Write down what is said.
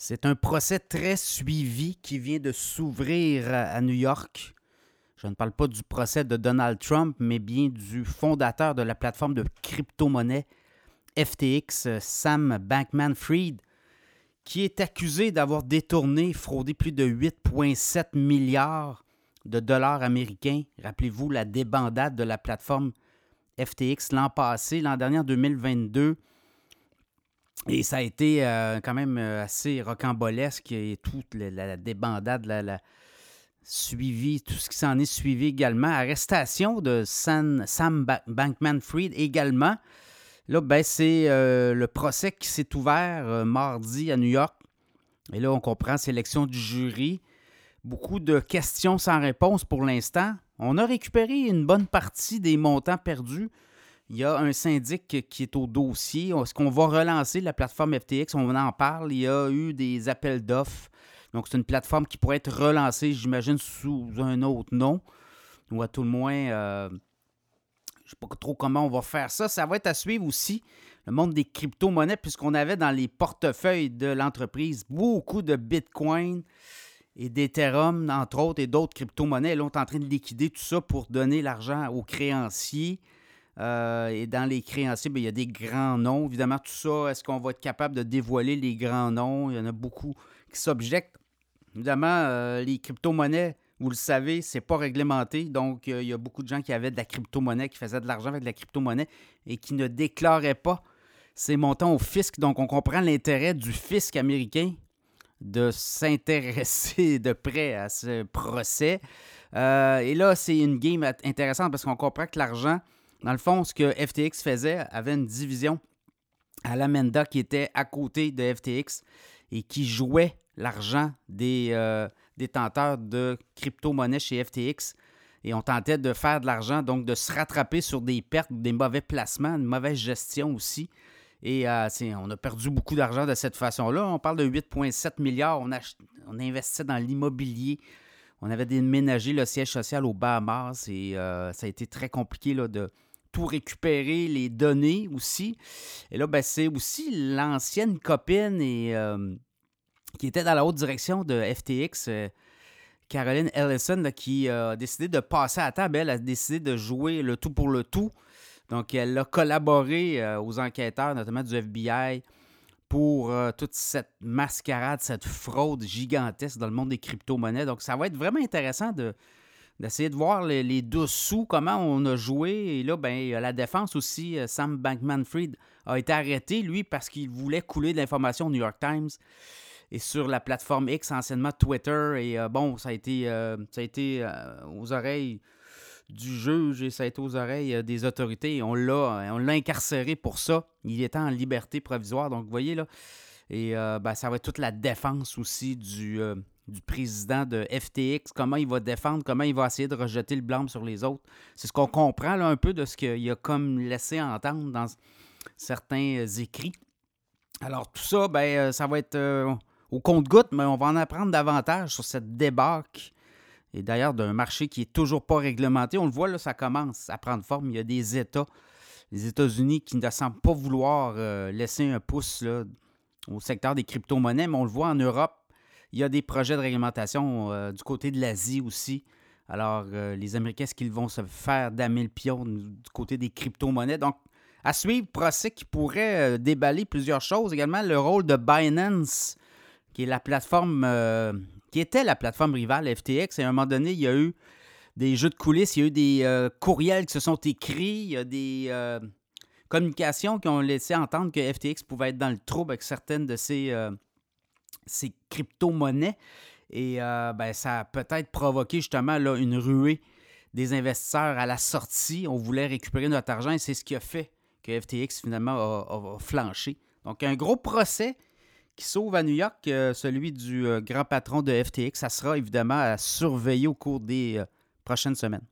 C'est un procès très suivi qui vient de s'ouvrir à New York. Je ne parle pas du procès de Donald Trump, mais bien du fondateur de la plateforme de crypto-monnaie FTX, Sam Bankman-Fried, qui est accusé d'avoir détourné, fraudé plus de 8,7 milliards de dollars américains. Rappelez-vous la débandade de la plateforme FTX l'an passé, l'an dernier, en 2022. Et ça a été euh, quand même euh, assez rocambolesque et toute la, débandade, la, suivi, tout ce qui s'en est suivi également. Arrestation de Sam Bankman-Fried également. Là, ben, c'est euh, le procès qui s'est ouvert mardi à New York. Et là, on comprend sélection du jury. Beaucoup de questions sans réponse pour l'instant. On a récupéré une bonne partie des montants perdus. Il y a un syndic qui est au dossier. Est-ce qu'on va relancer la plateforme FTX? On en parle. Il y a eu des appels d'offres. Donc, c'est une plateforme qui pourrait être relancée, j'imagine, sous un autre nom. Ou à tout le moins, euh, je ne sais pas trop comment on va faire ça. Ça va être à suivre aussi le monde des crypto-monnaies, puisqu'on avait dans les portefeuilles de l'entreprise beaucoup de Bitcoin et d'Ethereum, entre autres, et d'autres crypto-monnaies. Là, on est en train de liquider tout ça pour donner l'argent aux créanciers. Euh, et dans les créanciers, ben, il y a des grands noms. Évidemment, tout ça, est-ce qu'on va être capable de dévoiler les grands noms? Il y en a beaucoup qui s'objectent. Évidemment, euh, les crypto-monnaies, vous le savez, c'est pas réglementé. Donc, euh, il y a beaucoup de gens qui avaient de la crypto-monnaie, qui faisaient de l'argent avec de la crypto-monnaie et qui ne déclaraient pas ces montants au fisc. Donc, on comprend l'intérêt du fisc américain de s'intéresser de près à ce procès. et là, c'est une game intéressante parce qu'on comprend que l'argent dans le fond, ce que FTX faisait avait une division à l'Amenda qui était à côté de FTX et qui jouait l'argent des euh, détenteurs de crypto-monnaies chez FTX. Et on tentait de faire de l'argent, donc de se rattraper sur des pertes, des mauvais placements, une mauvaise gestion aussi. Et euh, on a perdu beaucoup d'argent de cette façon-là. On parle de 8,7 milliards. On, investit dans l'immobilier. On avait déménagé le siège social aux Bahamas et euh, ça a été très compliqué là, de, tout récupérer les données aussi. Et là, ben, c'est aussi l'ancienne copine et, euh, qui était dans la haute direction de FTX, euh, Caroline Ellison, qui a décidé de passer à table. Elle a décidé de jouer le tout pour le tout. Donc, elle a collaboré euh, aux enquêteurs, notamment du FBI, pour toute cette mascarade, cette fraude gigantesque dans le monde des crypto-monnaies. Donc, ça va être vraiment intéressant de, d'essayer de voir les, dessous, comment on a joué. Et là, ben, la défense aussi, euh, Sam Bankman-Fried a été arrêté, lui, parce qu'il voulait couler de l'information au New York Times et sur la plateforme X, anciennement Twitter. Et euh, bon, ça a été, euh, ça a été aux oreilles du juge et ça a été aux oreilles des autorités. on l'a, on l'a incarcéré pour ça. Il était en liberté provisoire. Donc, vous voyez là. Et ben, ça va être toute la défense aussi du, du président de FTX, comment il va défendre, comment il va essayer de rejeter le blâme sur les autres. C'est ce qu'on comprend un peu de ce qu'il a comme laissé entendre dans certains écrits. Alors tout ça, ben, euh, ça va être euh, au compte-goutte, mais on va en apprendre davantage sur cette débarque. Et d'ailleurs, d'un marché qui est toujours pas réglementé. On le voit, là, ça commence à prendre forme. Il y a des États, les États-Unis, qui ne semblent pas vouloir euh, laisser un pouce là, au secteur des crypto-monnaies, mais on le voit en Europe il y a des projets de réglementation euh, du côté de l'Asie aussi. Alors, euh, les Américains, est-ce qu'ils vont se faire damer le pion du côté des crypto-monnaies? Donc, à suivre, procès qui pourrait euh, déballer plusieurs choses. Également, le rôle de Binance, qui est la plateforme, qui était la plateforme rivale FTX. Et à un moment donné, il y a eu des jeux de coulisses, il y a eu des courriels qui se sont écrits, il y a des communications qui ont laissé entendre que FTX pouvait être dans le trouble avec certaines de ses ces crypto-monnaies. Et euh, ben, ça a peut-être provoqué justement une ruée des investisseurs à la sortie. On voulait récupérer notre argent et c'est ce qui a fait que FTX finalement a, flanché. Donc un gros procès qui s'ouvre à New York, euh, celui du euh, grand patron de FTX. Ça sera évidemment à surveiller au cours des prochaines semaines.